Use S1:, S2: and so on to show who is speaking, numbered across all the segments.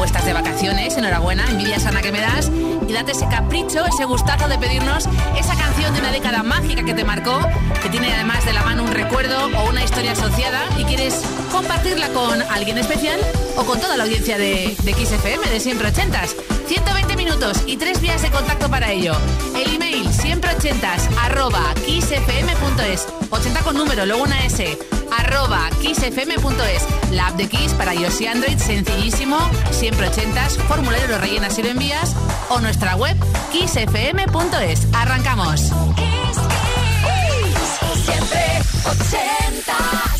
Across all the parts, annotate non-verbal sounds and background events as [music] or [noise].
S1: o estás de vacaciones, enhorabuena, envidia sana que me das y date ese capricho, ese gustazo de pedirnos esa canción de una década mágica que te marcó, que tiene además de la mano un recuerdo o una historia asociada y quieres compartirla con alguien especial o con toda la audiencia de, XFM de siempre ochentas. 120 minutos y tres vías de contacto para ello. El email siempre ochentas arroba kissfm.es 80 con número, luego una S arroba kissfm.es La app de Kiss para iOS y Android, sencillísimo, siempre ochentas, formulario lo rellenas y lo envías o nuestra web kissfm.es. Arrancamos.
S2: siempre ochentas.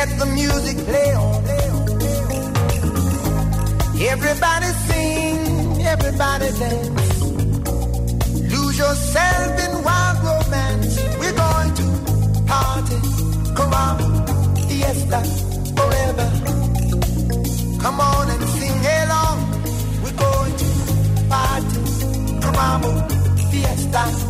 S3: Let the music play on. Everybody sing, everybody dance. Lose yourself in wild romance. We're going to party, caramel, fiesta, forever. Come on and sing along. We're going to party, caramel, fiesta,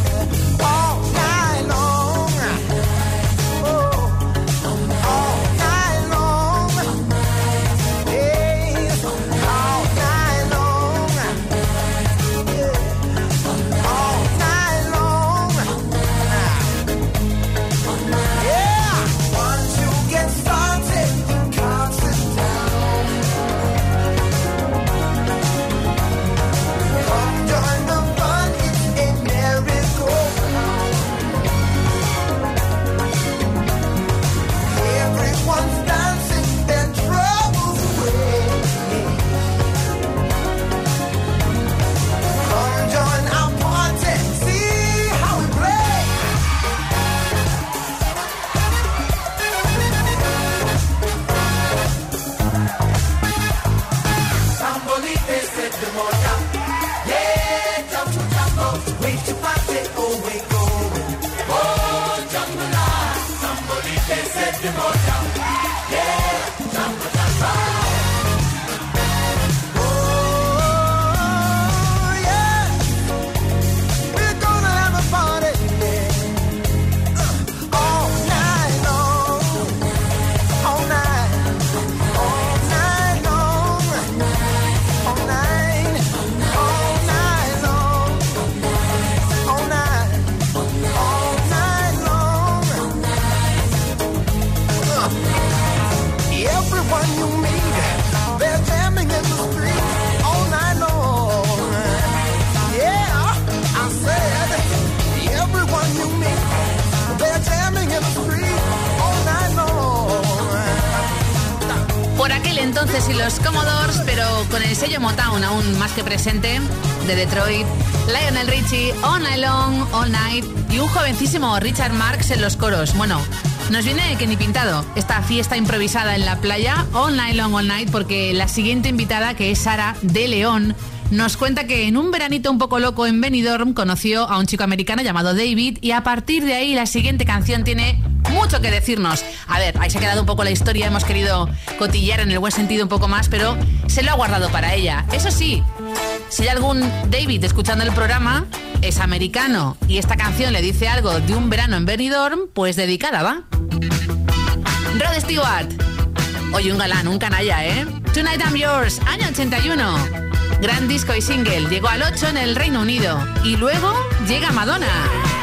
S1: Con el sello Motown aún más que presente de Detroit, Lionel Richie, All Night Long, All Night y un jovencísimo Richard Marks en los coros. Bueno, nos viene que ni pintado esta fiesta improvisada en la playa, All Night Long, All Night, porque la siguiente invitada, que es Sara de León, nos cuenta que en un veranito un poco loco en Benidorm conoció a un chico americano llamado David y a partir de ahí la siguiente canción tiene mucho que decirnos. A ver, ahí se ha quedado un poco la historia, hemos querido cotillar en el buen sentido un poco más, pero se lo ha guardado para ella. Eso sí, si hay algún David escuchando el programa, es americano y esta canción le dice algo de un verano en Benidorm, pues dedicada, ¿va? Rod Stewart. Oye, un galán, un canalla, ¿eh? Tonight I'm Yours, año 81. Gran disco y single. Llegó al 8 en el Reino Unido. Y luego llega Madonna.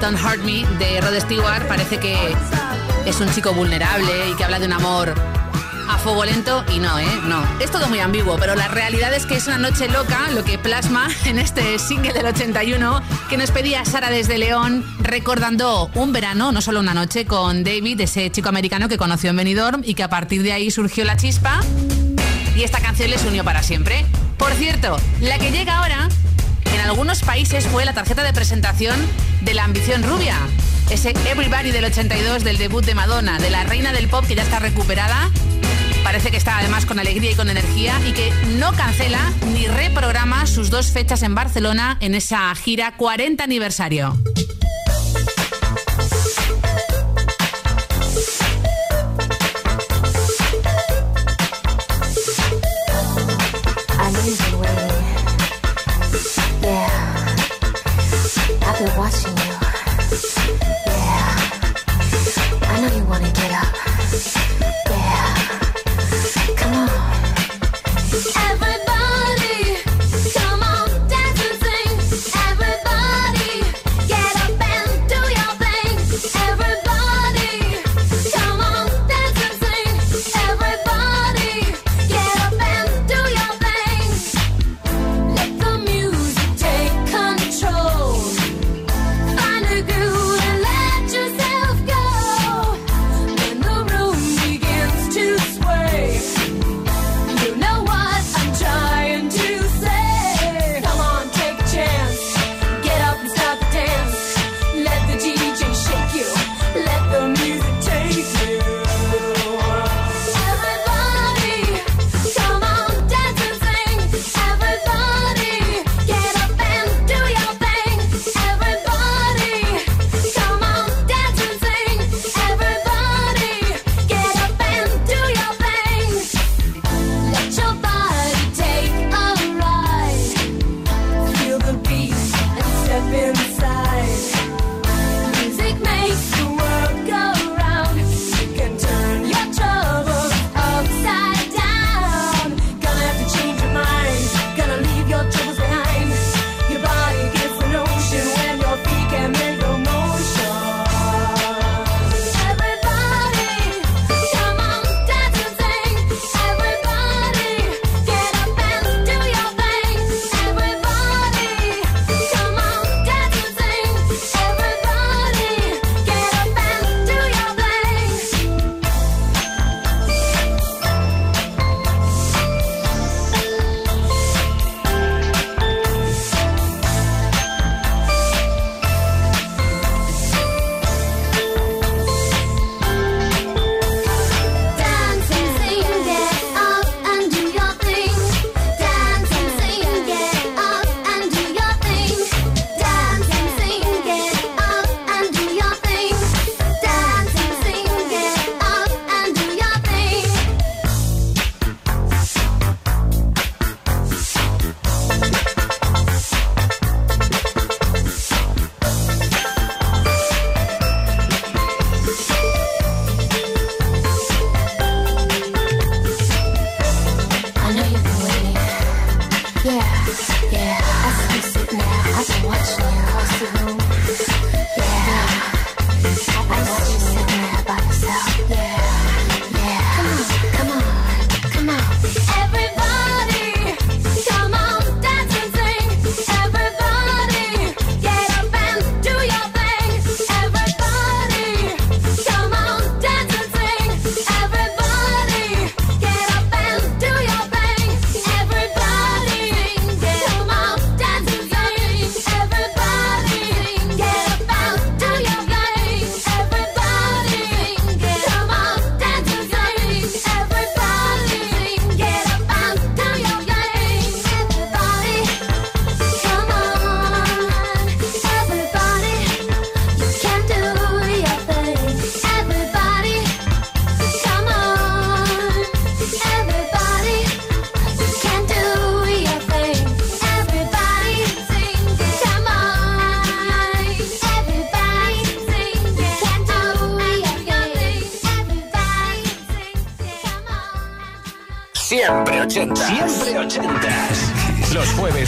S1: Don't Hurt Me de Rod Stewart parece que es un chico vulnerable y que habla de un amor a fuego lento y no, ¿eh? No. Es todo muy ambiguo, pero la realidad es que es una noche loca lo que plasma [laughs] en este single del 81 que nos pedía Sara desde León recordando un verano, no solo una noche, con David, ese chico americano que conoció en Benidorm y que a partir de ahí surgió la chispa y esta canción les unió para siempre. Por cierto, la que llega ahora en algunos países fue la tarjeta de presentación de la ambición rubia. ese Everybody del 82 del debut de Madonna, de la reina del pop que ya está recuperada. Parece que está además con alegría y con energía y que no cancela ni reprograma sus dos fechas en Barcelona en esa gira 40 aniversario.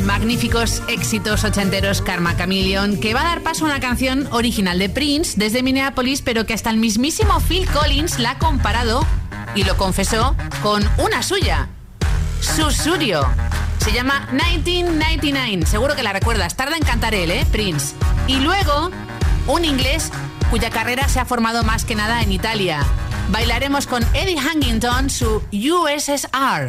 S1: Magníficos éxitos ochenteros, Karma Chameleon, que va a dar paso a una canción original de Prince desde Minneapolis, pero que hasta el mismísimo Phil Collins la ha comparado y lo confesó con una suya, Susurio. Se llama 1999, seguro que la recuerdas, tarda en cantar él, ¿eh? Prince. Y luego, un inglés cuya carrera se ha formado más que nada en Italia. Bailaremos con Eddie Hangington su USSR.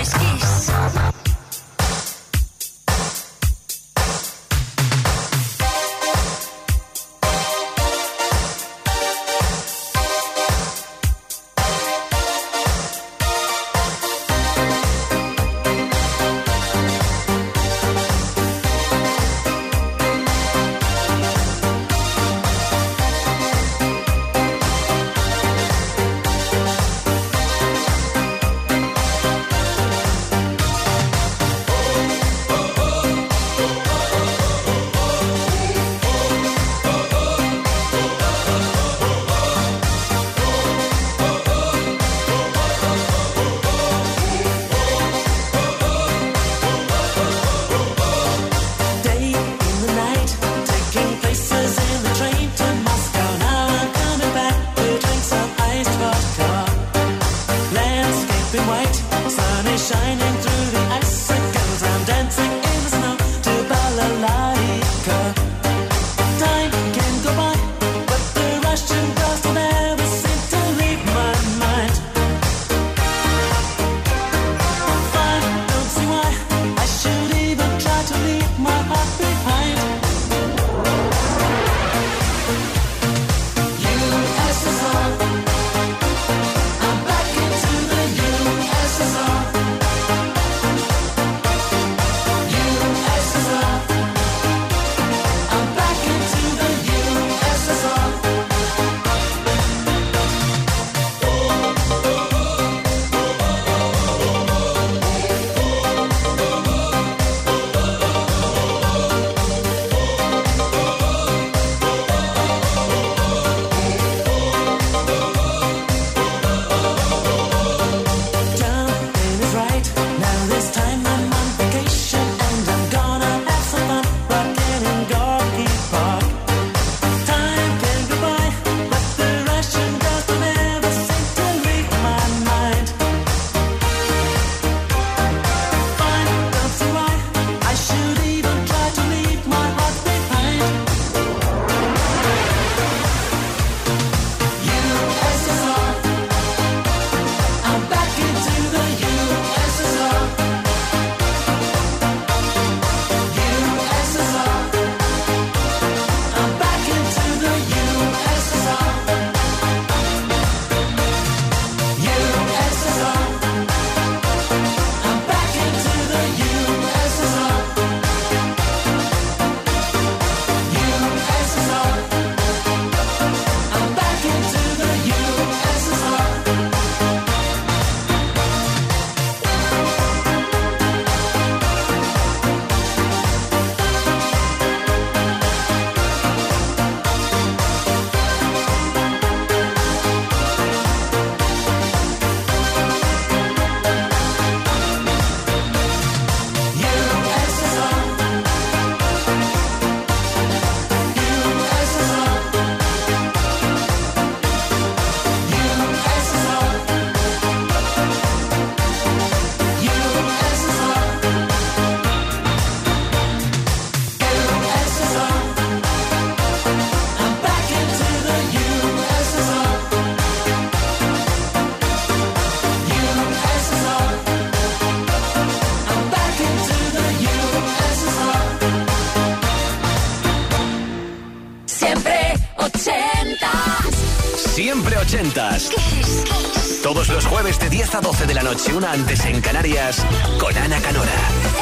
S4: 12 de la noche, una antes en Canarias, con Ana Canora.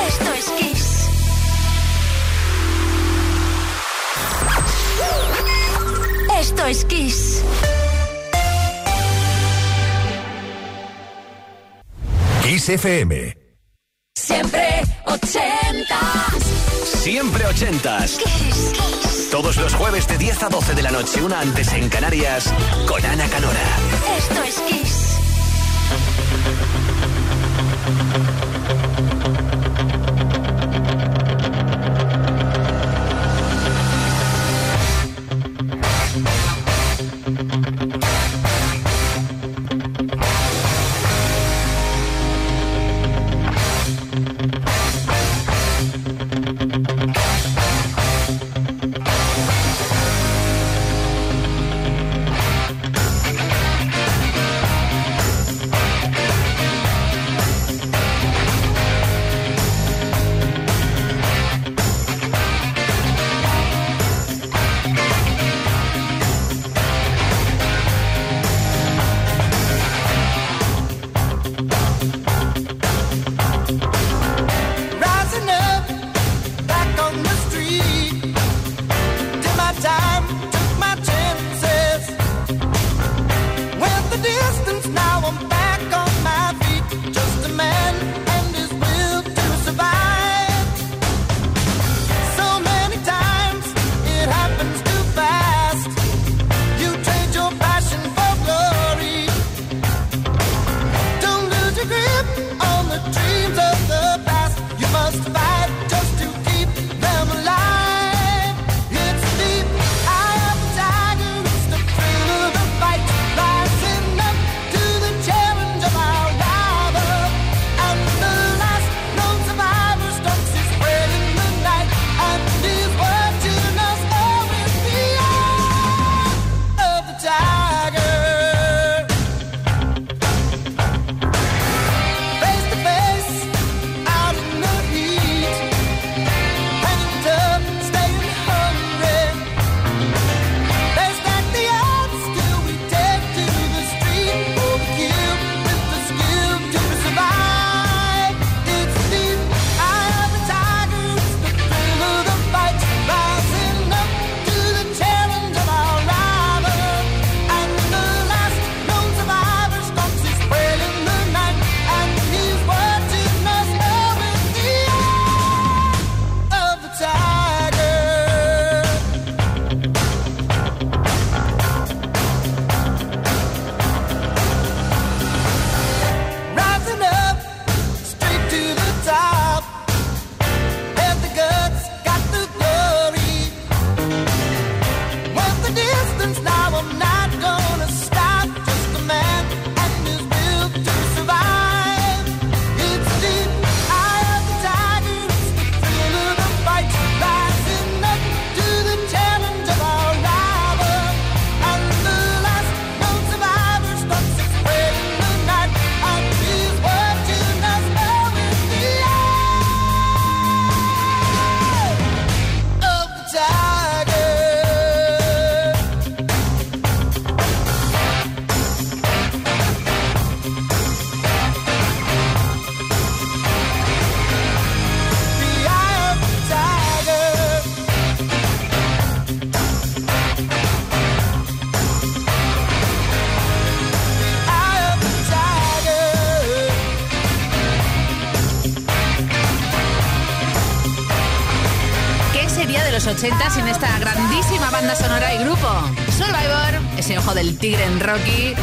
S2: Esto es Kiss. Esto es Kiss.
S5: Kiss FM.
S2: Siempre ochentas.
S4: Siempre ochentas. Kiss, Kiss. Todos los jueves de 10 a 12 de la noche, una antes en Canarias, con Ana Canora.
S2: Esto es Kiss.
S1: Tigre en Rocky.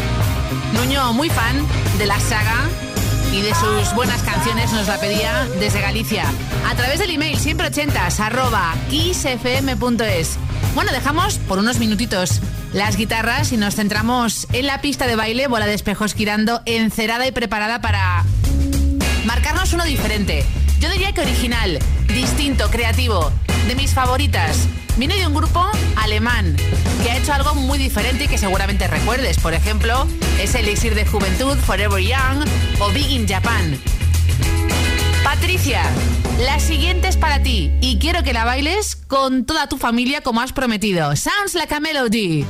S1: Nuño, muy fan de la saga y de sus buenas canciones, nos la pedía desde Galicia. A través del email siempre 80 arroba kissfm.es. Bueno, dejamos por unos minutitos las guitarras y nos centramos en la pista de baile, bola de espejos girando, encerada y preparada para marcarnos uno diferente. Yo diría que original, distinto, creativo, de mis favoritas. Viene de un grupo alemán que ha hecho algo muy diferente y que seguramente recuerdes. Por ejemplo, es Elixir de Juventud, Forever Young o Big in Japan. Patricia, la siguiente es para ti y quiero que la bailes con toda tu familia como has prometido. Sounds like a melody.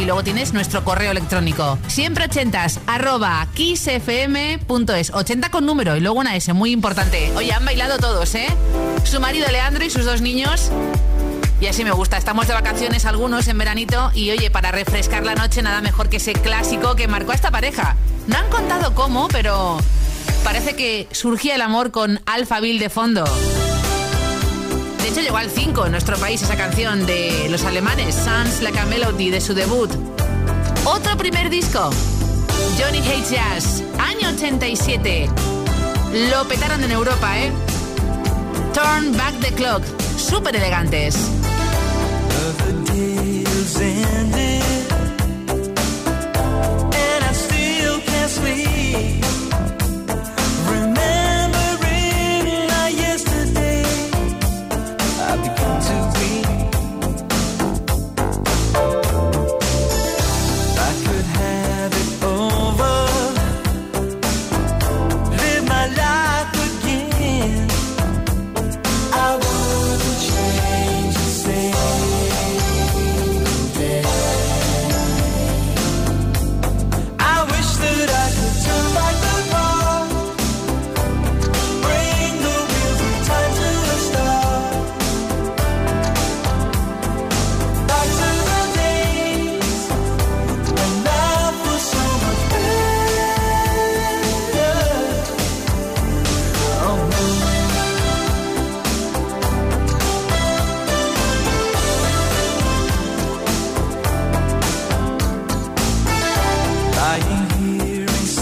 S1: Y luego tienes nuestro correo electrónico. Siempre ochentas, arroba kissfm.es. 80 con número y luego una S, muy importante. Oye, han bailado todos, ¿eh? Su marido Leandro y sus dos niños y así me gusta. Estamos de vacaciones algunos en veranito y oye, para refrescar la noche nada mejor que ese clásico que marcó a esta pareja. No han contado cómo, pero parece que surgía el amor con Alphaville de fondo. Hecho, llegó al 5 en nuestro país esa canción de los alemanes, Sounds Like a Melody, de su debut. Otro primer disco, Johnny Hates Jazz, año 87. Lo petaron en Europa, ¿eh? Turn Back the Clock, súper elegantes.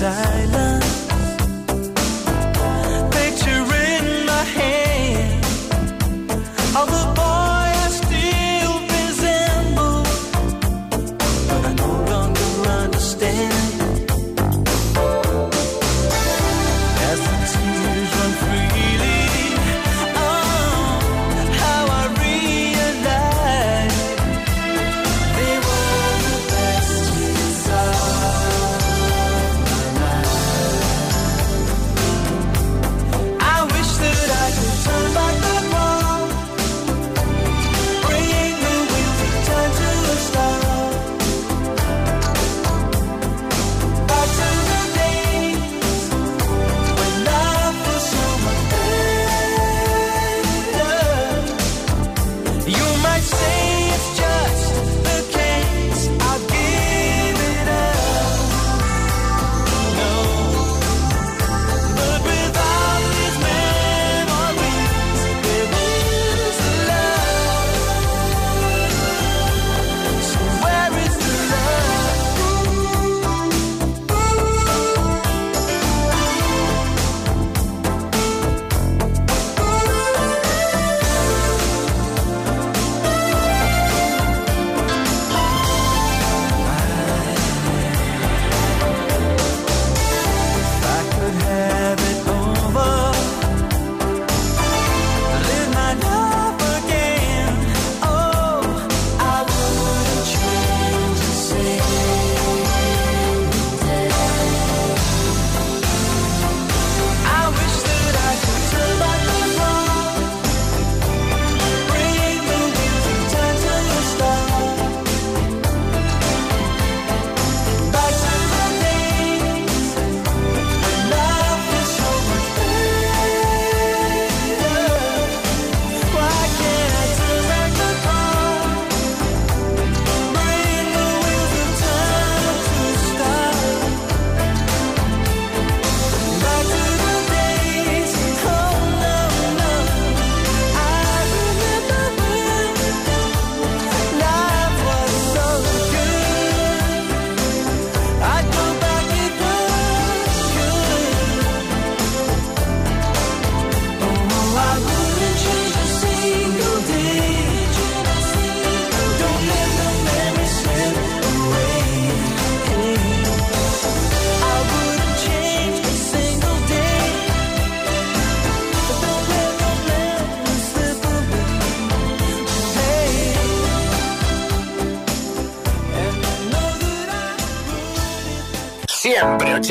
S6: 在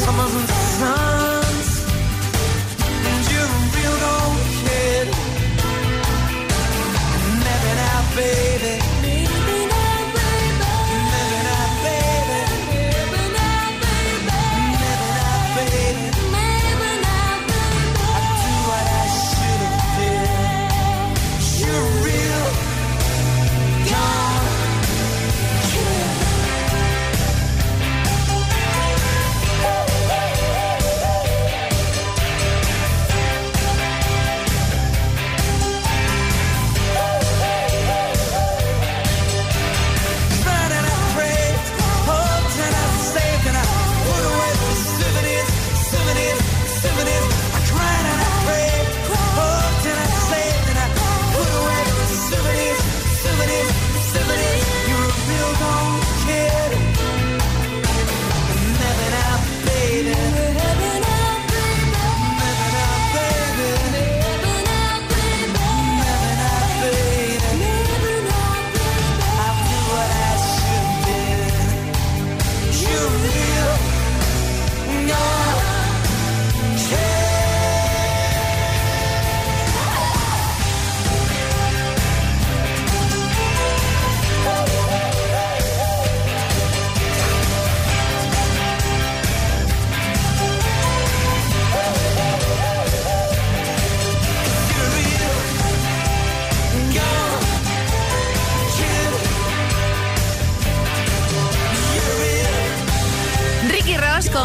S6: Summers and suns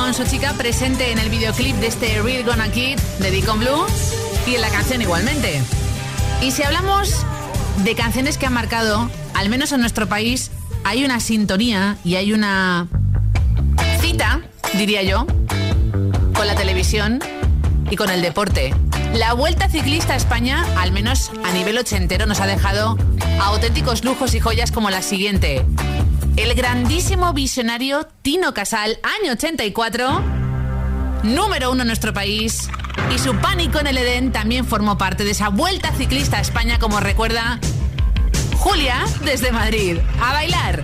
S1: con su chica presente en el videoclip de este Real Gonna Kid de Deacon Blue y en la canción igualmente. Y si hablamos de canciones que han marcado, al menos en nuestro país, hay una sintonía y hay una cita, diría yo, con la televisión y con el deporte. La Vuelta Ciclista a España, al menos a nivel ochentero, nos ha dejado auténticos lujos y joyas como la siguiente. El grandísimo visionario Tino Casal, año 84, número uno en nuestro país, y su pánico en el Edén también formó parte de esa Vuelta Ciclista a España, como recuerda Julia desde Madrid. A bailar.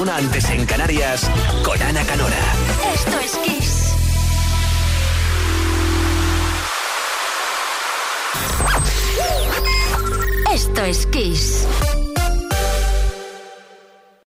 S4: Una antes en Canarias,